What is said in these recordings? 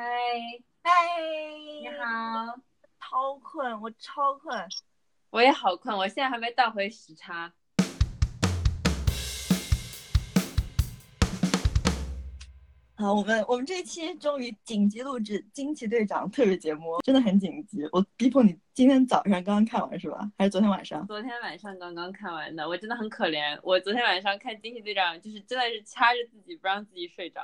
嗨，嗨，你好，超困，我超困。我也好困，我现在还没倒回时差。好，我们我们这一期终于紧急录制《惊奇队长》特别节目，真的很紧急。我逼迫你今天早上刚刚看完是吧？还是昨天晚上？昨天晚上刚刚看完的，我真的很可怜。我昨天晚上看《惊奇队长》，就是真的是掐着自己不让自己睡着。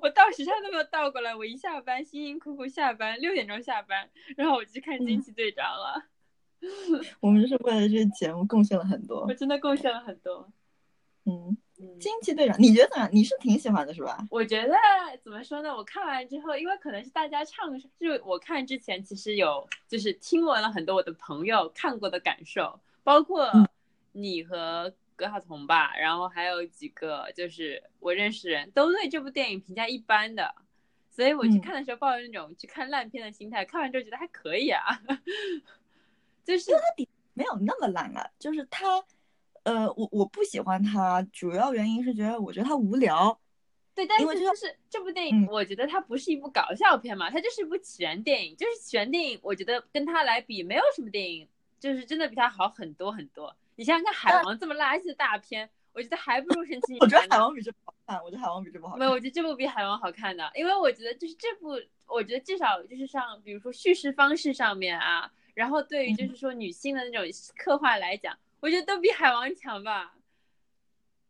我倒时差都没有倒过来，我一下班辛辛苦苦下班，六点钟下班，然后我去看《惊奇队长》了。我们就是为了这个节目贡献了很多，我真的贡献了很多。嗯。惊奇队长，你觉得怎么样？你是挺喜欢的，是吧？我觉得怎么说呢？我看完之后，因为可能是大家唱，就我看之前其实有就是听闻了很多我的朋友看过的感受，包括你和葛晓彤吧，然后还有几个就是我认识人都对这部电影评价一般的，所以我去看的时候抱着那种去看烂片的心态，看完之后觉得还可以啊，就是它底没有那么烂啊，就是它。呃，我我不喜欢它，主要原因是觉得我觉得它无聊。对，但是就是这部电影，我觉得它不是一部搞笑片嘛，它就是一部起源电影。就是起源电影，我觉得跟它来比，没有什么电影就是真的比它好很多很多。你想想看，《海王》这么垃圾的大片，我觉得还不如《神奇。我觉得《海王》比这部好看，我觉得《海王》比这部好看。没有，我觉得这部比《海王》好看的，因为我觉得就是这部，我觉得至少就是像比如说叙事方式上面啊，然后对于就是说女性的那种刻画来讲。我觉得都比海王强吧。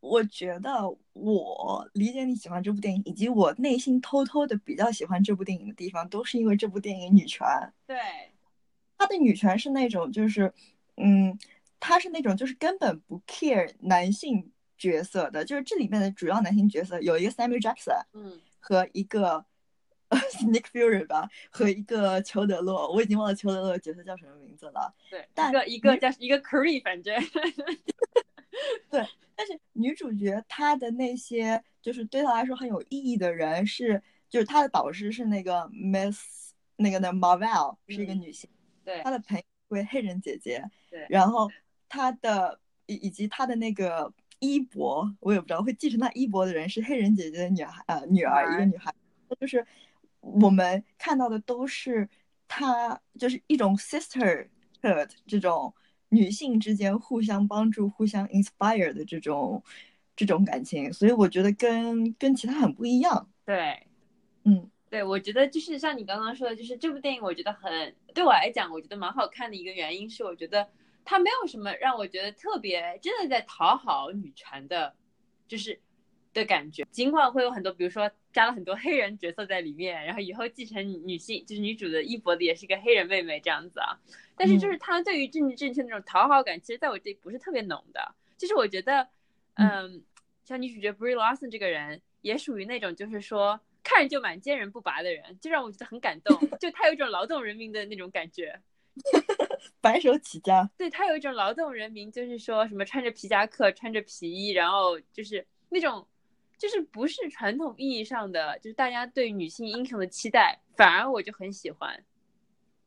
我觉得我理解你喜欢这部电影，以及我内心偷偷的比较喜欢这部电影的地方，都是因为这部电影女权。对，她的女权是那种，就是，嗯，她是那种就是根本不 care 男性角色的，就是这里面的主要男性角色有一个 Samuel Jackson，嗯，和一个。Nick Fury 吧，和一个裘德洛，我已经忘了裘德洛的角色叫什么名字了。对，一个一个叫一个 Curry，反正 对。但是女主角她的那些就是对她来说很有意义的人是，就是她的导师是那个 Miss 那个的 Marvel，是一个女性。对。她的朋友为黑人姐姐。对。然后她的以以及她的那个衣钵，我也不知道会继承她衣钵的人是黑人姐姐的女孩呃女儿一个女孩，就是。我们看到的都是她，就是一种 sisterhood 这种女性之间互相帮助、互相 inspire 的这种这种感情，所以我觉得跟跟其他很不一样。对，嗯，对，我觉得就是像你刚刚说的，就是这部电影，我觉得很对我来讲，我觉得蛮好看的一个原因是，我觉得它没有什么让我觉得特别真的在讨好女权的，就是。的感觉，尽管会有很多，比如说加了很多黑人角色在里面，然后以后继承女性就是女主的衣钵的也是一个黑人妹妹这样子啊，但是就是她对于政治正确那种讨好感，其实在我这里不是特别浓的。就是我觉得，嗯，像女主角 Brie Larson 这个人，也属于那种就是说看着就蛮坚韧不拔的人，就让我觉得很感动。就她有一种劳动人民的那种感觉，白手起家。对她有一种劳动人民，就是说什么穿着皮夹克，穿着皮衣，然后就是那种。就是不是传统意义上的，就是大家对女性英雄的期待，反而我就很喜欢。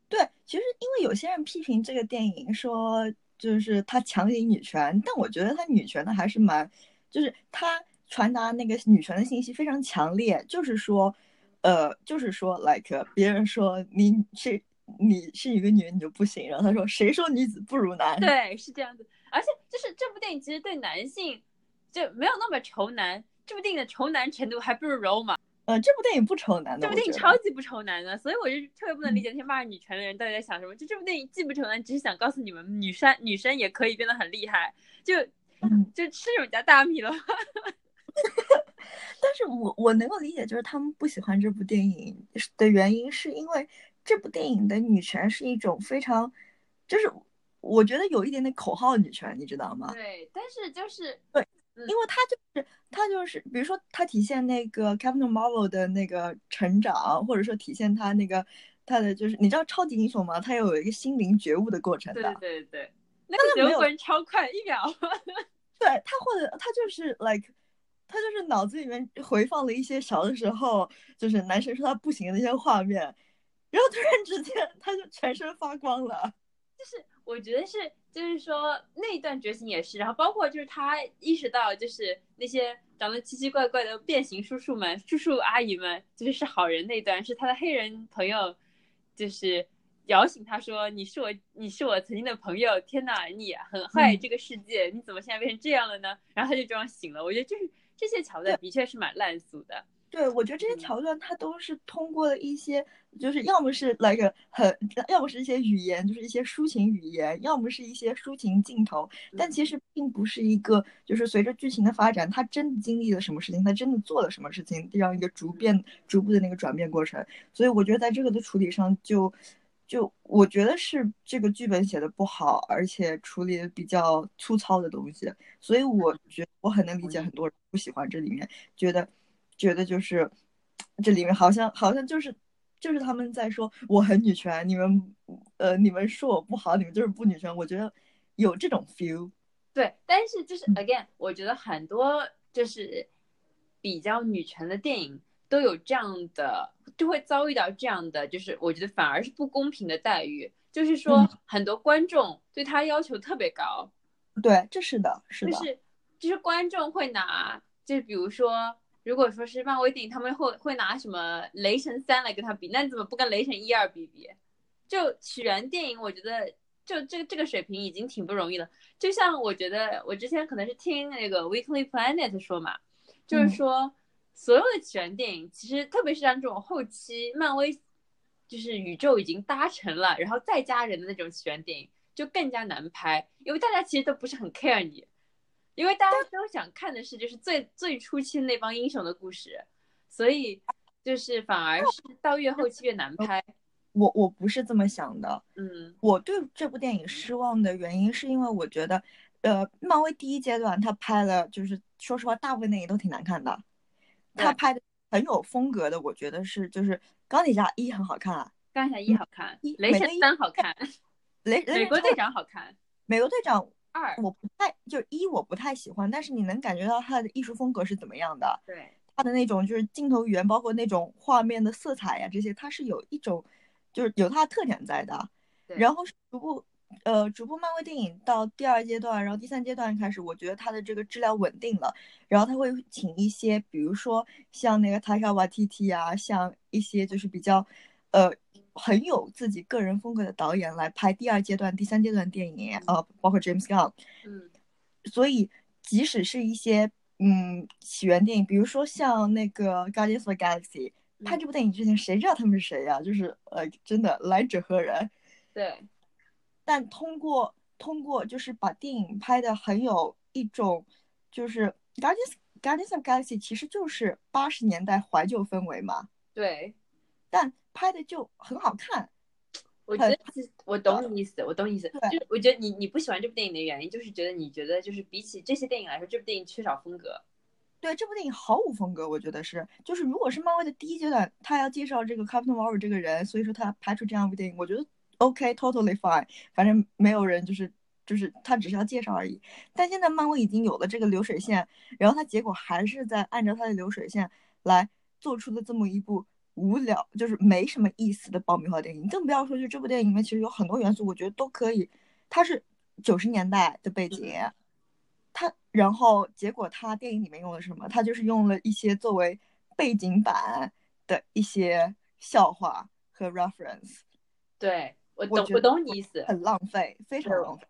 对，其实因为有些人批评这个电影说，就是他强行女权，但我觉得他女权的还是蛮，就是他传达那个女权的信息非常强烈，就是说，呃，就是说，like 别人说你是你是一个女人你就不行，然后他说谁说女子不如男？对，是这样子。而且就是这部电影其实对男性就没有那么仇男。这部电影的仇男程度还不如柔嘛？呃，这部电影不仇男的，这部电影超级不仇男的，所以我就特别不能理解那些骂女权的人到底在想什么。就这部电影既不仇男，只是想告诉你们，女生女生也可以变得很厉害，就就吃你们家大米了。但是我我能够理解，就是他们不喜欢这部电影的原因，是因为这部电影的女权是一种非常，就是我觉得有一点点口号女权，你知道吗？对，但是就是对。因为他就是他就是，比如说他体现那个 Captain Marvel 的那个成长，或者说体现他那个他的就是，你知道超级英雄吗？他有一个心灵觉悟的过程的。对对对，那个觉悟过程超快，一秒。对他或者他就是 like，他就是脑子里面回放了一些小的时候就是男神说他不行的那些画面，然后突然之间他就全身发光了。就是我觉得是。就是说那一段觉醒也是，然后包括就是他意识到就是那些长得奇奇怪怪的变形叔叔们、叔叔阿姨们，就是是好人那段，是他的黑人朋友，就是摇醒他说：“你是我，你是我曾经的朋友。天哪，你很坏这个世界，你怎么现在变成这样了呢？”然后他就这样醒了。我觉得就是这些桥段的确是蛮烂俗的。对，我觉得这些桥段它都是通过了一些，就是要么是来个很，要么是一些语言，就是一些抒情语言，要么是一些抒情镜头，但其实并不是一个，就是随着剧情的发展，他真的经历了什么事情，他真的做了什么事情，这样一个逐变、逐步的那个转变过程。所以我觉得在这个的处理上，就就我觉得是这个剧本写的不好，而且处理的比较粗糙的东西。所以我觉得我很能理解很多人不喜欢这里面，觉得。觉得就是这里面好像好像就是就是他们在说我很女权，你们呃你们说我不好，你们就是不女权。我觉得有这种 feel。对，但是就是 again，我觉得很多就是比较女权的电影都有这样的，就会遭遇到这样的，就是我觉得反而是不公平的待遇。就是说很多观众对他要求特别高。对，这是的，是的。就是就是观众会拿，就比如说。如果说是漫威电影，他们会会拿什么《雷神三》来跟他比，那你怎么不跟《雷神一二》比比？就起源电影，我觉得就这个这个水平已经挺不容易了。就像我觉得我之前可能是听那个 Weekly Planet 说嘛，就是说所有的起源电影，其实特别是像这种后期漫威就是宇宙已经搭成了，然后再加人的那种起源电影，就更加难拍，因为大家其实都不是很 care 你。因为大家都想看的是就是最最初期那帮英雄的故事，所以就是反而是到越后期越难拍。我我不是这么想的，嗯，我对这部电影失望的原因是因为我觉得，呃，漫威第一阶段他拍了，就是说实话，大部分电影都挺难看的。他拍的很有风格的，我觉得是就是钢铁侠一很好看，钢铁侠一好看，雷神三好看，雷美国队长好看，美国队长。二我不太就一我不太喜欢，但是你能感觉到他的艺术风格是怎么样的？对，他的那种就是镜头语言，包括那种画面的色彩呀，这些它是有一种就是有它的特点在的。然后逐步呃逐步漫威电影到第二阶段，然后第三阶段开始，我觉得它的这个质量稳定了。然后他会请一些，比如说像那个塔卡瓦 T T 啊，像一些就是比较呃。很有自己个人风格的导演来拍第二阶段、第三阶段电影，呃，包括 James Gunn，嗯，所以即使是一些嗯起源电影，比如说像那个 Guardians of the Galaxy，拍这部电影之前谁知道他们是谁呀？就是呃，真的来者何人？对。但通过通过就是把电影拍的很有一种，就是 Guardians Guardians of Galaxy 其实就是八十年代怀旧氛围嘛。对。但拍的就很好看，我觉得我懂你意思，我懂你意思。就我觉得你你不喜欢这部电影的原因，就是觉得你觉得就是比起这些电影来说，这部电影缺少风格。对，这部电影毫无风格，我觉得是。就是如果是漫威的第一阶段，他要介绍这个 Captain Marvel 这个人，所以说他拍出这样一部电影，我觉得 OK，totally fine。反正没有人就是就是他只是要介绍而已。但现在漫威已经有了这个流水线，然后他结果还是在按照他的流水线来做出了这么一部。无聊就是没什么意思的爆米花电影，更不要说就这部电影里面其实有很多元素，我觉得都可以。它是九十年代的背景，它然后结果它电影里面用了什么？它就是用了一些作为背景板的一些笑话和 reference。对我懂，我懂你意思，很浪费，非常浪费。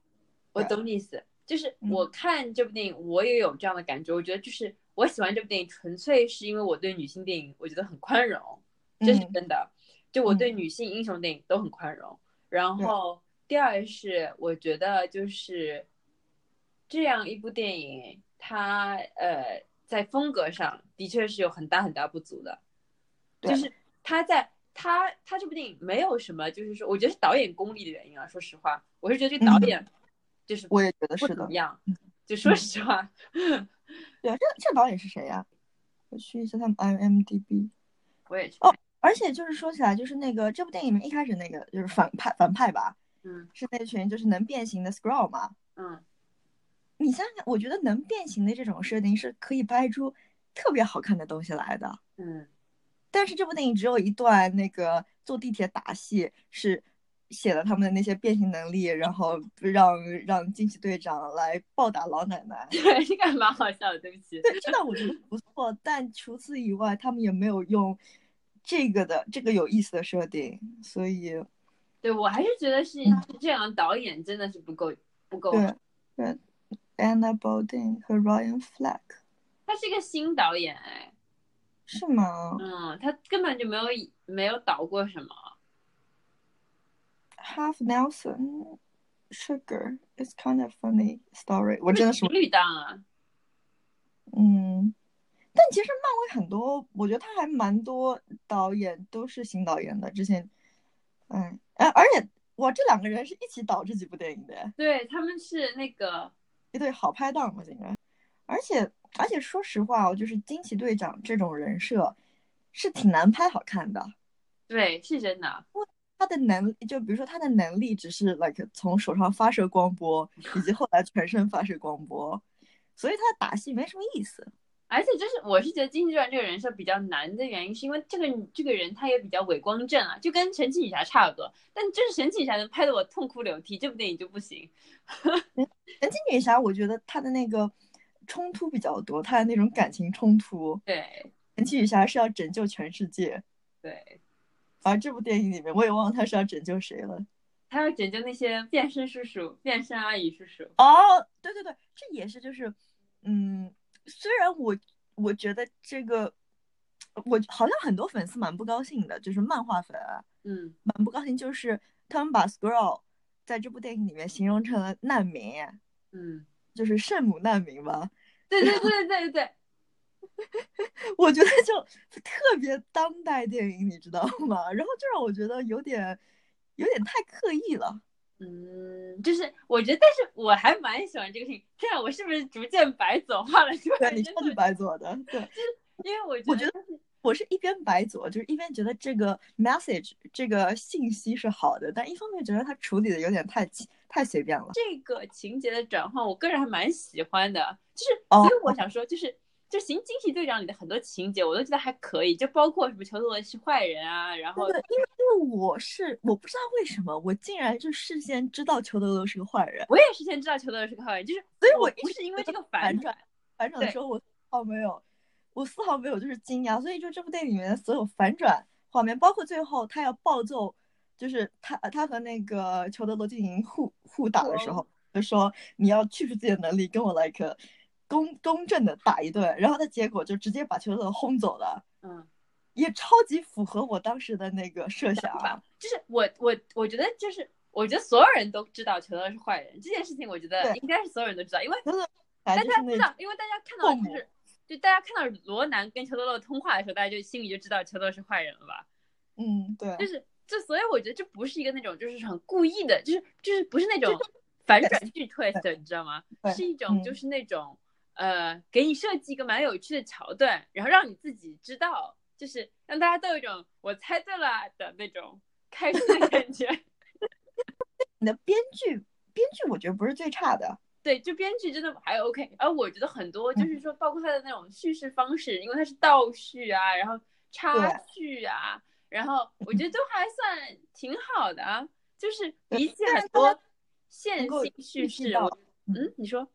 我懂你意思，就是我看这部电影，我也有这样的感觉。我觉得就是我喜欢这部电影，纯粹是因为我对女性电影我觉得很宽容。这是真的，就我对女性英雄电影都很宽容。然后第二是，我觉得就是这样一部电影，它呃在风格上的确是有很大很大不足的。就是它在他他这部电影没有什么，就是说，我觉得是导演功力的原因啊。说实话，我是觉得这导演就是我也觉得是怎么样。就说实话，对啊，这这导演是谁呀？我去一下他们 IMDB。我也去。哦。而且就是说起来，就是那个这部电影里面一开始那个就是反派反派吧，嗯，是那群就是能变形的 Scroll 嘛，嗯，你想想，我觉得能变形的这种设定是可以拍出特别好看的东西来的，嗯，但是这部电影只有一段那个坐地铁打戏是写了他们的那些变形能力，然后让让惊奇队长来暴打老奶奶。对，这个蛮好笑的，对不起。对，这段我觉得不错，但除此以外，他们也没有用这个的这个有意思的设定，所以，对我还是觉得是这样，导演真的是不够不够。对对，Anna Boldin 和 Ryan Fleck，他是一个新导演哎，是吗？嗯，他根本就没有没有导过什么。Half Nelson Sugar is kind of funny story。我真的是绿档啊。嗯，但其实漫威很多，我觉得他还蛮多导演都是新导演的。之前，嗯，哎，而且哇，这两个人是一起导这几部电影的。对，他们是那个一对好拍档嘛，应该。而且而且说实话，就是惊奇队长这种人设是挺难拍好看的。对，是真的。他的能力，就比如说他的能力只是 like 从手上发射光波，以及后来全身发射光波，所以他的打戏没什么意思。而且就是我是觉得金济传这个人设比较难的原因，是因为这个这个人他也比较伪光正啊，就跟神奇女侠差不多。但就是神奇女侠能拍的我痛哭流涕，这部电影就不行。神奇女侠我觉得她的那个冲突比较多，她的那种感情冲突。对，神奇女侠是要拯救全世界。对。而这部电影里面，我也忘了他是要拯救谁了。他要拯救那些变身叔叔、变身阿姨叔叔。哦，对对对，这也是就是，嗯，虽然我我觉得这个，我好像很多粉丝蛮不高兴的，就是漫画粉，嗯，蛮不高兴，就是他们把 Scroll 在这部电影里面形容成了难民，嗯，就是圣母难民吧？对对对对对对。我觉得就特别当代电影，你知道吗？然后就让我觉得有点有点太刻意了。嗯，就是我觉得，但是我还蛮喜欢这个事情。这样我是不是逐渐白左化了？对，你超级白左的。对，就是因为我我觉得我是一边白左，就是一边觉得这个 message 这个信息是好的，但一方面觉得他处理的有点太太随便了。这个情节的转换，我个人还蛮喜欢的。就是，所以我想说，就是。就《行惊奇队长》里的很多情节，我都觉得还可以，就包括什么裘德罗是坏人啊，然后因为因为我是我不知道为什么我竟然就事先知道裘德罗是个坏人，我也事先知道裘德罗是个坏人，就是所以我不是因为这个反转反转的时候我丝毫没有我丝毫没有就是惊讶，所以就这部电影里面的所有反转画面，包括最后他要暴揍，就是他他和那个裘德罗进行互互打的时候，就说你要去除自己的能力，跟我来个。公公正的打一顿，然后他结果就直接把裘德轰走了。嗯，也超级符合我当时的那个设想。就是我我我觉得就是我觉得所有人都知道裘德是坏人这件事情，我觉得应该是所有人都知道，因为大家知道，因为大家看到就是就大家看到罗南跟裘德洛通话的时候，大家就心里就知道裘德是坏人了吧？嗯，对。就是就所以我觉得这不是一个那种就是很故意的，就是就是不是那种反转剧 twist，你知道吗？是一种就是那种。呃，给你设计一个蛮有趣的桥段，然后让你自己知道，就是让大家都有一种我猜对了的那种开心的感觉。你的编剧，编剧我觉得不是最差的，对，就编剧真的还 OK。而我觉得很多就是说，包括他的那种叙事方式，因为它是倒叙啊，然后插叙啊，然后我觉得都还算挺好的啊，就是比起很多线性叙事，嗯，你说。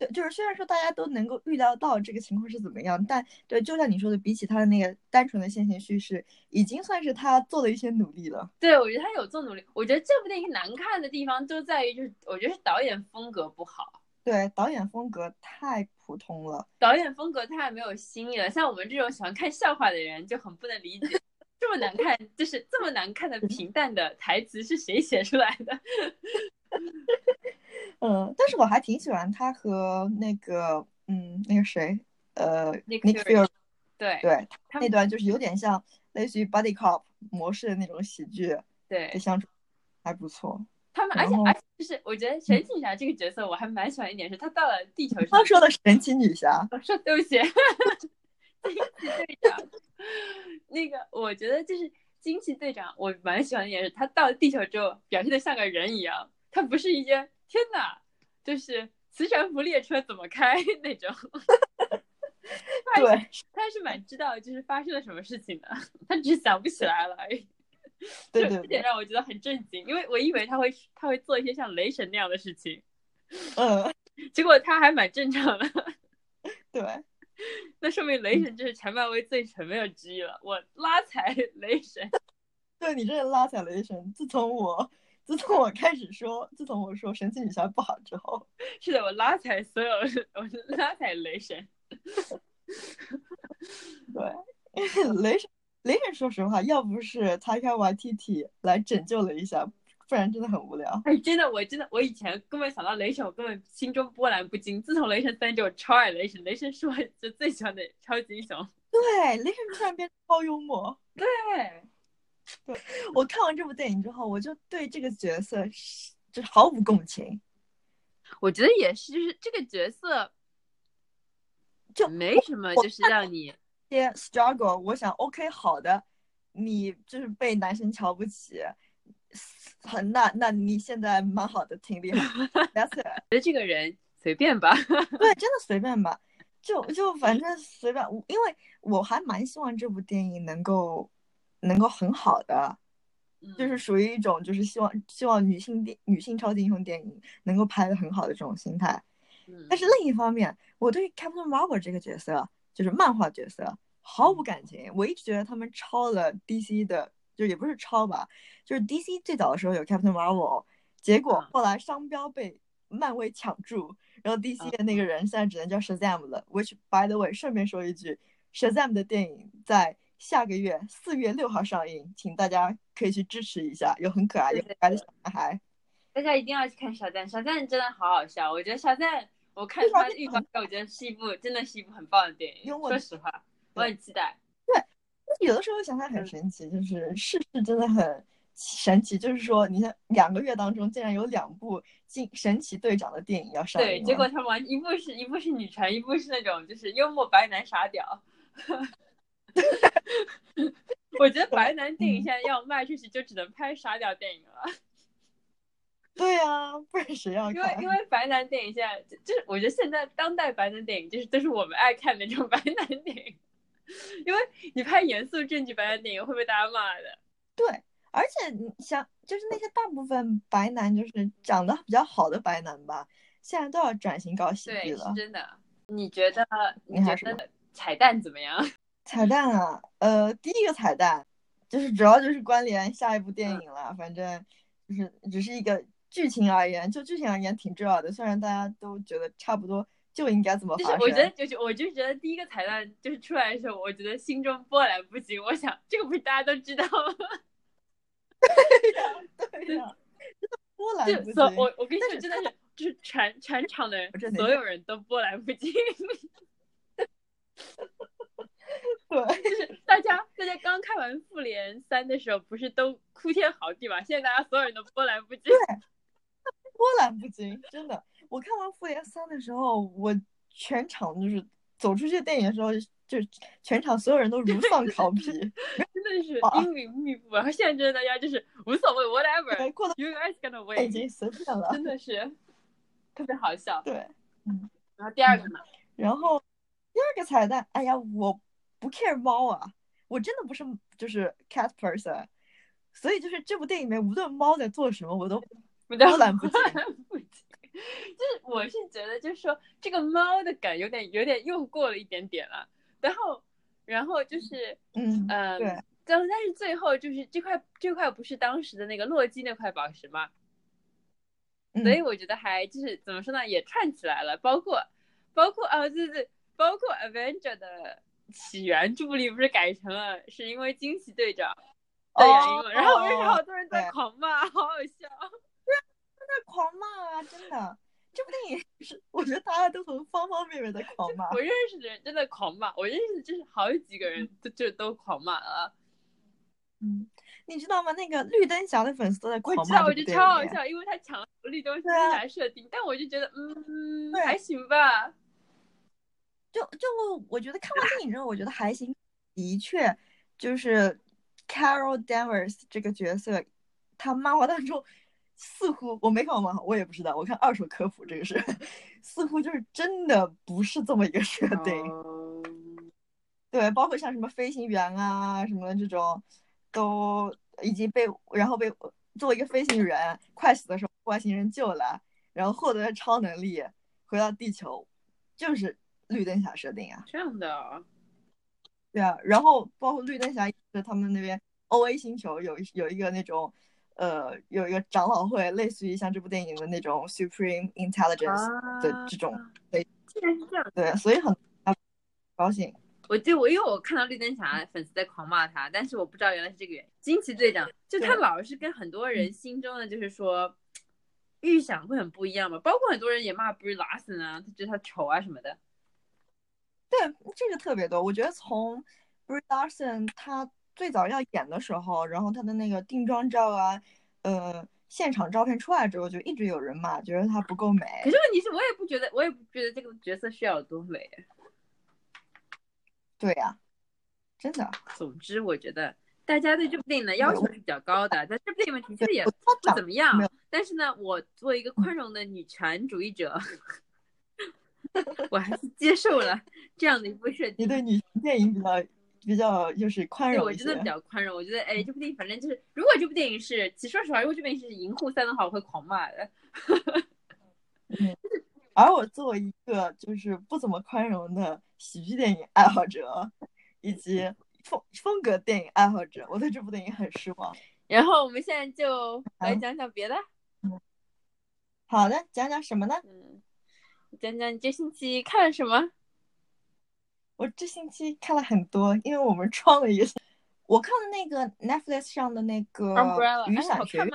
对，就是虽然说大家都能够预料到这个情况是怎么样，但对，就像你说的，比起他的那个单纯的线性叙事，已经算是他做了一些努力了。对，我觉得他有做努力。我觉得这部电影难看的地方就在于，就是我觉得是导演风格不好。对，导演风格太普通了，导演风格太没有新意了。像我们这种喜欢看笑话的人就很不能理解，这么难看，就是这么难看的平淡的台词是谁写出来的？嗯，但是我还挺喜欢他和那个，嗯，那个谁，呃，Nick Fury，对对，那段就是有点像类似于 Buddy Cop 模式的那种喜剧，对，相处还不错。他们，而且而且就是我觉得神奇女侠这个角色我还蛮喜欢一点，是她到了地球上。他说的神奇女侠，我说对不起，惊奇队长。那个我觉得就是惊奇队长，我蛮喜欢的一点是，他到了地球之后表现的像个人一样，他不是一件。天哪，就是磁悬浮列车怎么开 那种？对，他是蛮知道就是发生了什么事情的，他只是想不起来了而已。对对这点让我觉得很震惊，因为我以为他会他会做一些像雷神那样的事情，嗯，结果他还蛮正常的。对，那说明雷神就是全漫威最沉闷之一了。我拉踩雷神，对你真是拉踩雷神。自从我自从我开始说，自从我说神奇女侠不好之后，是的，我拉踩所有，我拉踩雷神。对，雷神雷神，说实话，要不是 Taika Waititi 来拯救了一下，不然真的很无聊。哎，真的，我真的，我以前根本想到雷神，我根本心中波澜不惊。自从雷神三之后，超爱雷神，雷神是我就最喜欢的超级英雄。对，雷神突然变超幽默。对，对 我看完这部电影之后，我就对这个角色就毫无共情。我觉得也是，就是这个角色就没什么，就是让你些 struggle。我想，OK，好的，你就是被男生瞧不起，很那那你现在蛮好的，挺厉害。That's it。觉得这个人随便吧，对，真的随便吧，就就反正随便。因为我还蛮希望这部电影能够能够很好的。就是属于一种，就是希望希望女性电女性超级英雄电影能够拍的很好的这种心态。但是另一方面，我对 Captain Marvel 这个角色，就是漫画角色毫无感情。我一直觉得他们抄了 DC 的，就也不是抄吧，就是 DC 最早的时候有 Captain Marvel，结果后来商标被漫威抢注，然后 DC 的那个人现在只能叫 Shazam 了。Which by the way，顺便说一句，Shazam 的电影在。下个月四月六号上映，请大家可以去支持一下，有很可爱、有可爱的小男孩。大家一定要去看小赞，小赞真的好好笑。我觉得小赞，我看他预告片，我觉得是一部真的是一部很棒的电影。说实话，我很期待。对，有的时候想想很神奇，就是世事真的很神奇。就是说，你看两个月当中竟然有两部进神奇队长的电影要上映。对，结果他们一部是一部是女权，一部是那种就是幽默白男傻屌。我觉得白男电影现在要卖出去，就只能拍傻屌电影了。对啊，不然谁要看？因为因为白男电影现在就是，我觉得现在当代白男电影就是都是我们爱看的那种白男电影。因为你拍严肃正剧白男电影会被大家骂的。对，而且你想，就是那些大部分白男，就是长得比较好的白男吧，现在都要转型搞喜剧了。是真的。你觉得？你觉得彩蛋怎么样？彩蛋啊，呃，第一个彩蛋就是主要就是关联下一部电影了，反正就是只是一个剧情而言，就剧情而言挺重要的。虽然大家都觉得差不多就应该怎么发生，我觉得就是我就觉得第一个彩蛋就是出来的时候，我觉得心中波澜不惊。我想这个不是大家都知道吗？对呀，对呀，波澜不惊。我我跟你说，真的是就是全全场的人，所有人都波澜不惊。对，就是大家大家刚看完复联三的时候，不是都哭天嚎地嘛？现在大家所有人都波澜不惊，波澜不惊，真的。我看完复联三的时候，我全场就是走出去电影的时候，就全场所有人都如丧考妣，真的是阴云密布。然后现在真的大家就是无所谓，whatever，过得 you guys gonna win，已经随便了，真的是 特别好笑。对，嗯。然后第二个呢？然后第二个彩蛋，哎呀，我。不 care 猫啊，我真的不是就是 cat person，所以就是这部电影里面无论猫在做什么，我都波澜不惊。就是我是觉得，就是说这个猫的梗有点有点用过了一点点了。然后，然后就是 嗯嗯，对，但但是最后就是这块这块不是当时的那个洛基那块宝石吗？所以我觉得还就是怎么说呢，也串起来了，包括包括啊对对，包括 Avenger 的。起源助力不是改成了是因为惊奇队长的原因吗？然后我认识好多人在狂骂，好好笑。对，在狂骂啊！真的，这部电影是我觉得大家都从方方面面的狂骂。我认识的人真的狂骂，我认识就是好几个人都就都狂骂了。嗯，你知道吗？那个绿灯侠的粉丝都在狂骂。我知道，我觉得超好笑，因为他抢了绿灯侠设定，但我就觉得嗯还行吧。就就我觉得看完电影之后，我觉得还行。的确，就是 Carol Danvers 这个角色，他漫画当中似乎我没看过漫画，我也不知道。我看二手科普，这个是 似乎就是真的不是这么一个设定。对，包括像什么飞行员啊什么这种，都已经被然后被作为一个飞行员快死的时候外星人救了，然后获得超能力回到地球，就是绿灯侠设定啊。这样的，对啊，然后包括绿灯侠是他们那边 O A 星球有有一个那种呃有一个长老会，类似于像这部电影的那种 Supreme Intelligence 的这种，对，竟然是这样，对，所以很高兴。我就我因为我看到绿灯侠粉丝在狂骂他，但是我不知道原来是这个原因。惊奇队长就他老是跟很多人心中的就是说预想会很不一样嘛，包括很多人也骂 Brie Larson 啊，他觉得他丑啊什么的。对，这个特别多。我觉得从 Brie Larson 他最早要演的时候，然后他的那个定妆照啊，呃，现场照片出来之后，就一直有人骂，觉得他不够美。可是问题是我也不觉得，我也不觉得这个角色需要有多美。对呀，真的。总之，我觉得大家对这部电影的要求是比较高的，但这部电影其实也不怎么样。但是呢，我作为一个宽容的女权主义者，我还是接受了这样的一部设定。你对女性电影比较比较就是宽容我真的比较宽容。我觉得，哎，这部电影反正就是，如果这部电影是，其实说实话，如果这部电影是银护三的话，我会狂骂的。嗯。而我作为一个就是不怎么宽容的喜剧电影爱好者，以及风风格电影爱好者，我对这部电影很失望。然后我们现在就来讲讲别的。嗯，好的，讲讲什么呢？嗯，讲讲你这星期看了什么？我这星期看了很多，因为我们创了一个，我看了那个 Netflix 上的那个雨伞学院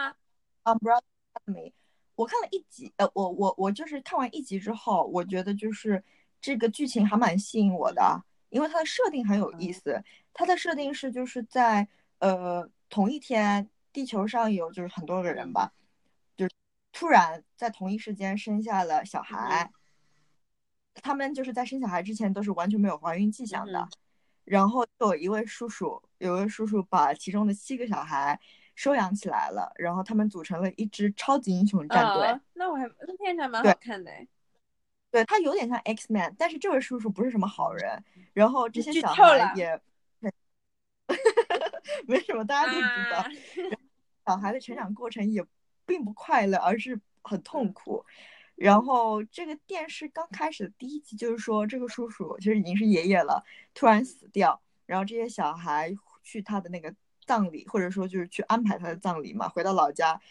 ，Umbrella Academy。我看了一集，呃，我我我就是看完一集之后，我觉得就是这个剧情还蛮吸引我的，因为它的设定很有意思。它的设定是就是在呃同一天，地球上有就是很多个人吧，就突然在同一时间生下了小孩，他们就是在生小孩之前都是完全没有怀孕迹象的，然后有一位叔叔，有位叔叔把其中的七个小孩。收养起来了，然后他们组成了一支超级英雄战队。那我还那片还蛮好看的。对他有点像 X Man，但是这位叔叔不是什么好人。然后这些小孩也 没什么，大家都知道。小孩的成长过程也并不快乐，而是很痛苦。然后这个电视刚开始的第一集就是说，这个叔叔其实已经是爷爷了，突然死掉，然后这些小孩去他的那个。葬礼，或者说就是去安排他的葬礼嘛，回到老家，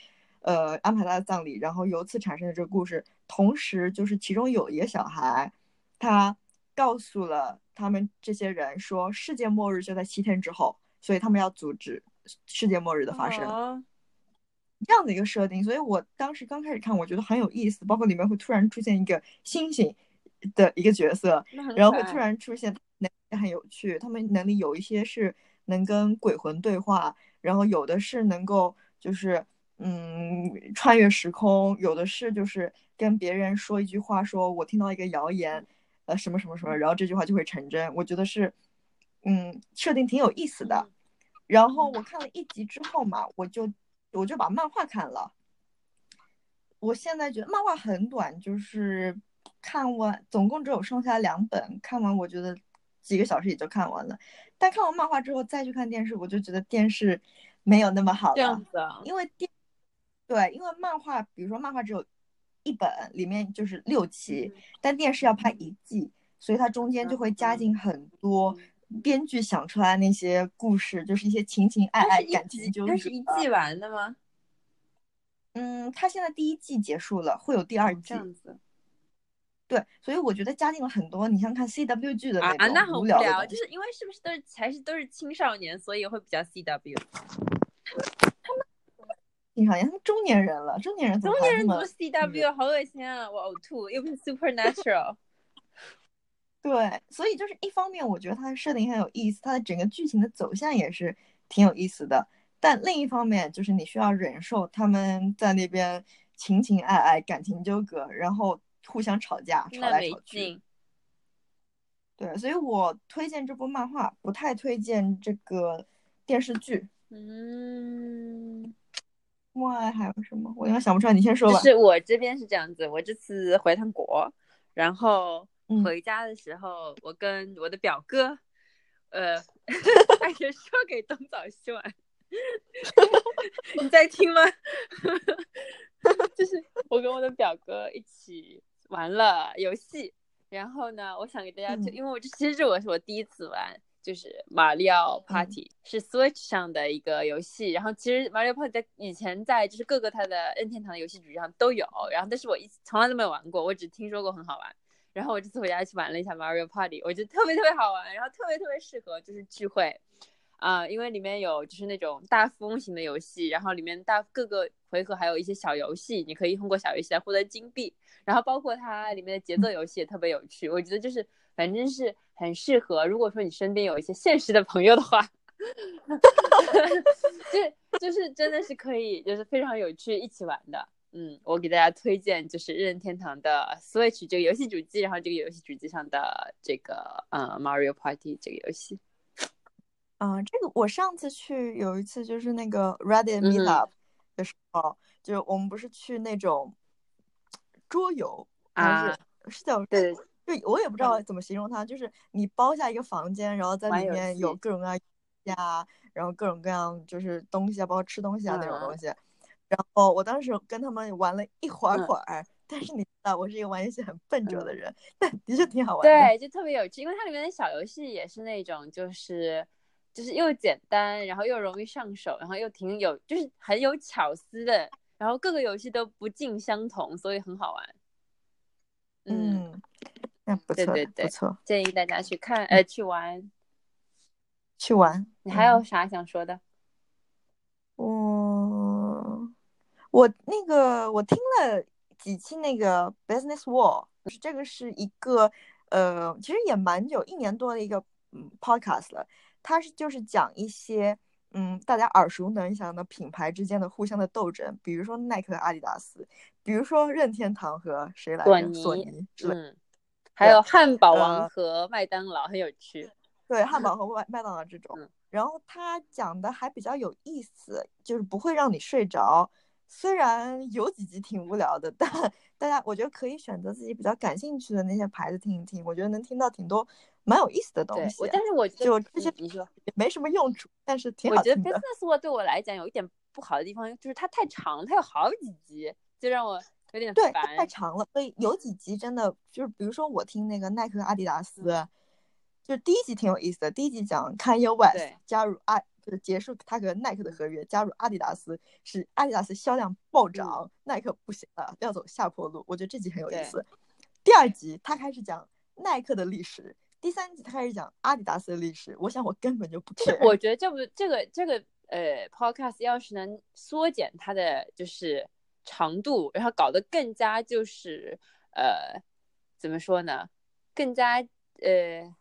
呃，安排他的葬礼，然后由此产生的这个故事。同时，就是其中有一个小孩，他告诉了他们这些人说，世界末日就在七天之后，所以他们要阻止世界末日的发生。这样的一个设定，所以我当时刚开始看，我觉得很有意思，包括里面会突然出现一个星星的一个角色，然后会突然出现，能力很有趣，他们能力有一些是。能跟鬼魂对话，然后有的是能够就是嗯穿越时空，有的是就是跟别人说一句话，说我听到一个谣言，呃什么什么什么，然后这句话就会成真。我觉得是嗯设定挺有意思的。然后我看了一集之后嘛，我就我就把漫画看了。我现在觉得漫画很短，就是看完总共只有剩下两本，看完我觉得。几个小时也就看完了，但看完漫画之后再去看电视，我就觉得电视没有那么好了。这样子啊？因为电对，因为漫画，比如说漫画只有一本，里面就是六期，但电视要拍一季，所以它中间就会加进很多编剧想出来那些故事，就是一些情情爱爱、感情纠葛。是一季完的吗？嗯，他现在第一季结束了，会有第二季。这样子。对，所以我觉得加进了很多，你像看 C W 剧的那种无聊的，就是因为是不是都是还是都是青少年，所以会比较 C W。他们青少年，他们中年人了，中年人中年人读 C W 好恶心啊，我呕吐，又不是 Supernatural。对，所以就是一方面，我觉得它的设定很有意思，它的整个剧情的走向也是挺有意思的，但另一方面就是你需要忍受他们在那边情情爱爱、感情纠葛，然后。互相吵架，吵来吵去。对，所以我推荐这部漫画，不太推荐这个电视剧。嗯，外还有什么？我应该想不出来，你先说吧。是我这边是这样子，我这次回趟国，然后回家的时候，我跟我的表哥，呃，还是说给东早西晚，你在听吗？就是我跟我的表哥一起玩了游戏，然后呢，我想给大家推，因为我这其实这我是我第一次玩，就是马里奥 Party 是 Switch 上的一个游戏，然后其实马里奥 Party 在以前在就是各个它的任天堂的游戏主机上都有，然后但是我一从来都没有玩过，我只听说过很好玩，然后我这次回家去玩了一下 Mario Party，我觉得特别特别好玩，然后特别特别适合就是聚会。啊，因为里面有就是那种大富翁型的游戏，然后里面大各个回合还有一些小游戏，你可以通过小游戏来获得金币，然后包括它里面的节奏游戏也特别有趣。我觉得就是反正是很适合，如果说你身边有一些现实的朋友的话，就就是真的是可以，就是非常有趣一起玩的。嗯，我给大家推荐就是任天堂的 Switch 这个游戏主机，然后这个游戏主机上的这个呃 Mario Party 这个游戏。嗯，这个我上次去有一次就是那个 Reddit Meetup 的时候，就是我们不是去那种桌游还是是叫对，就我也不知道怎么形容它，就是你包下一个房间，然后在里面有各种各样呀，然后各种各样就是东西啊，包括吃东西啊那种东西。然后我当时跟他们玩了一会儿会儿，但是你知道我是一个玩游戏很笨拙的人，但的确挺好玩的。对，就特别有趣，因为它里面的小游戏也是那种就是。就是又简单，然后又容易上手，然后又挺有，就是很有巧思的。然后各个游戏都不尽相同，所以很好玩。嗯，那不错，对对对，不错，建议大家去看，呃，去玩，去玩。你还有啥想说的？我我那个我听了几期那个 Business Wall，就是这个是一个呃，其实也蛮久，一年多的一个嗯 Podcast 了。它是就是讲一些嗯大家耳熟能详的品牌之间的互相的斗争，比如说耐克阿迪达斯，比如说任天堂和谁来着？索尼。嗯，还有汉堡王和麦当劳很有趣。对，汉堡和麦麦当劳这种。然后他讲的还比较有意思，就是不会让你睡着。虽然有几集挺无聊的，但大家我觉得可以选择自己比较感兴趣的那些牌子听一听，我觉得能听到挺多蛮有意思的东西。对，但是我觉得就这些你说也没什么用处，但是挺好听的。我觉得 Business World 对我来讲有一点不好的地方，就是它太长，它有好几集，就让我有点对太长了。所以有几集真的就是，比如说我听那个耐克、阿迪达斯，就是第一集挺有意思的。第一集讲 Kanye West 加入阿。就是结束他和耐克的合约，加入阿迪达斯，使阿迪达斯销量暴涨，耐克不行了，要走下坡路。我觉得这集很有意思。第二集他开始讲耐克的历史，第三集他开始讲阿迪达斯的历史。我想我根本就不 care。我觉得这部这个这个呃 podcast 要是能缩减它的就是长度，然后搞得更加就是呃怎么说呢，更加呃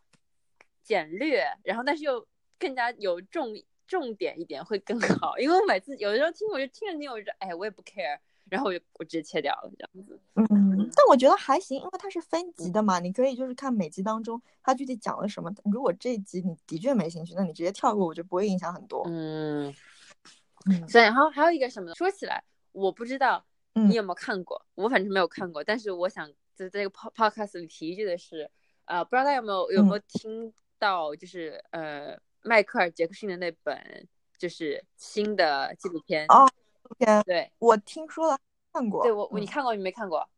简略，然后但是又更加有重。重点一点会更好，因为我每次有的时候听，我就听着听，我就哎，我也不 care，然后我就我直接切掉了这样子。嗯，但我觉得还行，因为它是分级的嘛，你可以就是看每集当中它具体讲了什么。如果这一集你的确没兴趣，那你直接跳过，我觉得不会影响很多。嗯嗯。所以，然后还有一个什么？说起来，我不知道你有没有看过，我反正没有看过。但是我想在这个 podcast 里提一句的是，呃，不知道大家有没有有没有听到，就是呃。迈克尔·杰克逊的那本就是新的纪录片哦，片对我听说了，看过。对我，你看过你没看过？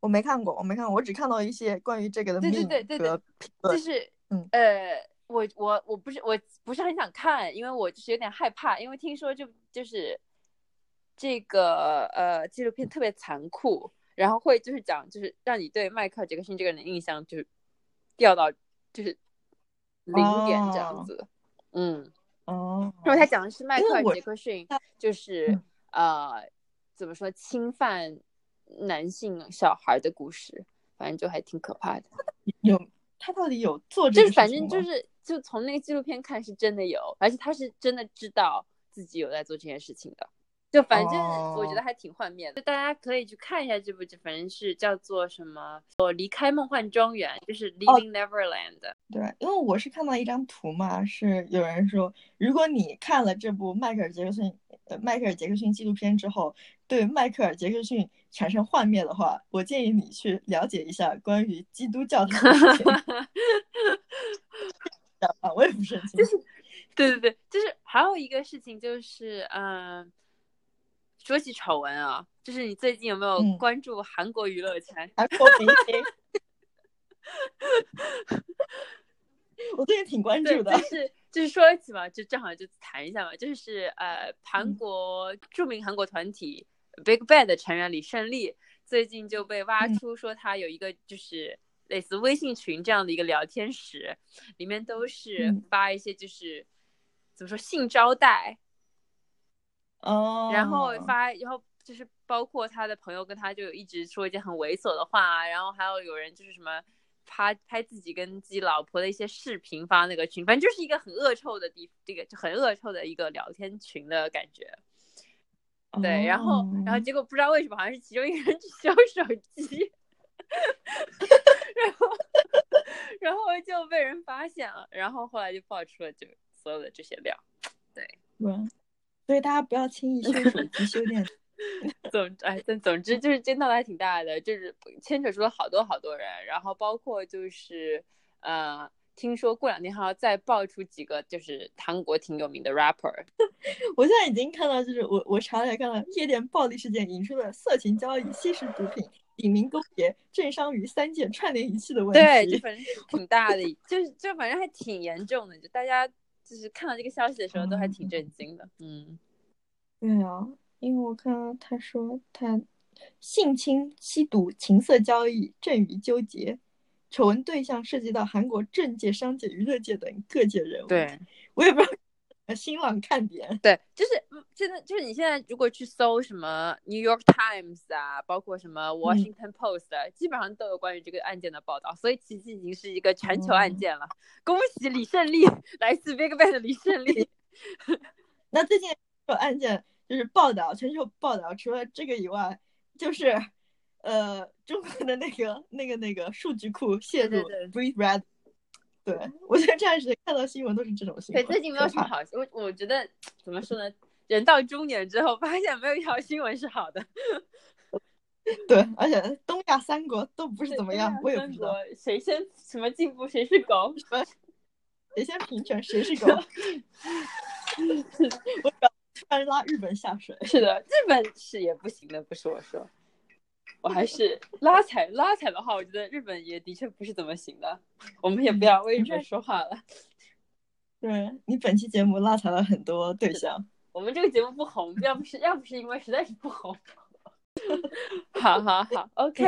我没看过，我没看过，我只看到一些关于这个的对对对对对，就是嗯呃，我我我不是我不是很想看，因为我就是有点害怕，因为听说就就是这个呃纪录片特别残酷，然后会就是讲就是让你对迈克尔·杰克逊这个人的印象就是掉到就是。零点这样子，嗯，哦，因为他讲的是迈克尔·杰克逊，就是呃，怎么说侵犯男性小孩的故事，反正就还挺可怕的。有他到底有做这？就是反正就是就从那个纪录片看是真的有，而且他是真的知道自己有在做这件事情的。就反正我觉得还挺幻灭的，就大家可以去看一下这部，剧反正是叫做什么？我离开梦幻庄园，就是 Leaving Neverland。对，因为我是看到一张图嘛，是有人说，如果你看了这部迈克尔·杰克逊呃迈克尔·杰克逊纪录片之后，对迈克尔·杰克逊产生幻灭的话，我建议你去了解一下关于基督教的事情。啊，我也不是很清楚。对对对，就是还有一个事情就是，嗯，说起丑闻啊，就是你最近有没有关注韩国娱乐圈？韩国明星。我最近挺关注的，就是就是说起嘛，就正好就谈一下嘛，就是呃，韩国著名韩国团体 Big Bang 的成员李胜利最近就被挖出说他有一个就是类似微信群这样的一个聊天室，里面都是发一些就是怎么说性招待，哦，然后发然后就是包括他的朋友跟他就一直说一些很猥琐的话，啊然后还有有人就是什么。拍拍自己跟自己老婆的一些视频发那个群，反正就是一个很恶臭的地，这个就很恶臭的一个聊天群的感觉。对，然后然后结果不知道为什么，好像是其中一个人去修手机，然后然后就被人发现了，然后后来就爆出了就所有的这些料。对，所以大家不要轻易 修手机、修电。总哎，但总之就是这闹得还挺大的，就是牵扯出了好多好多人，然后包括就是呃，听说过两天还要再爆出几个就是韩国挺有名的 rapper。我现在已经看到，就是我我查了下，看到夜店暴力事件引出了色情交易、吸食毒品、隐名勾结、政商与三件串联一气的问题。对，就反正挺大的，就是就反正还挺严重的，就大家就是看到这个消息的时候都还挺震惊的。嗯，对啊。因为我看到他说他性侵、吸毒、情色交易正与纠结，丑闻对象涉及到韩国政界、商界、娱乐界等各界人物。对，我也不知道新浪看点。对，就是现在就是你现在如果去搜什么 New York Times 啊，包括什么 Washington Post 啊，基本上都有关于这个案件的报道，所以其实已经是一个全球案件了。恭喜李胜利，来自 Big Bang 的李胜利。那最近有案件。就是报道，全球报道，除了这个以外，就是，呃，中国的那个、那个、那个数据库泄露，Breathe Red。对我觉得这段时看到新闻都是这种新闻。对，最近没有什么好，我我觉得怎么说呢？人到中年之后，发现没有一条新闻是好的。对，而且东亚三国都不是怎么样，我也不知道谁先什么进步，谁是狗，谁先平权，谁是狗。我。突然拉日本下水，是的，日本是也不行的，不是我说，我还是拉踩拉踩的话，我觉得日本也的确不是怎么行的，我们也不要为日本说话了。对你本期节目拉踩了很多对象，我们这个节目不红，要不是要不是因为实在是不红。好好好，OK，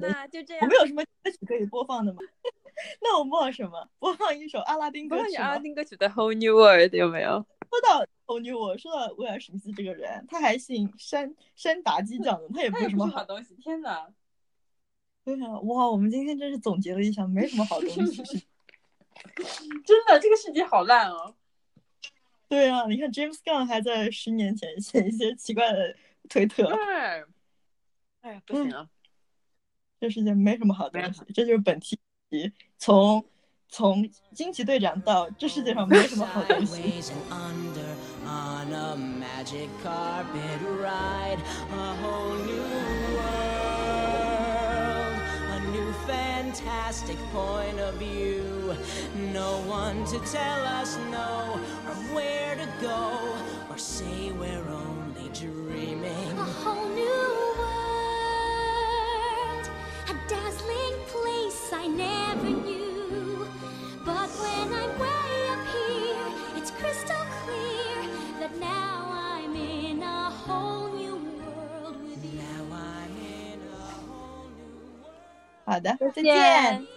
那就这样。我们有什么歌曲可以播放的吗？那我们播放什么？播放一首阿拉丁歌曲阿拉丁歌曲的《Whole New World》有没有？播到欧尼，我说到威尔史密斯这个人，他还姓山山达基酱的，他也不是什么好东西。天哪！对啊，哇，我们今天真是总结了一下，没什么好东西。真的，这个世界好烂哦。对啊，你看 James Gunn 还在十年前写一些奇怪的推特。对。哎呀，不行了，这世界没什么好东西。这就是本期从。从惊奇队长到这世界上没什么好东西。Fantastic point of view. No one to tell us no, or where to go, or say we're only dreaming. A whole new world, a dazzling place I never knew. But when I'm 好的再见。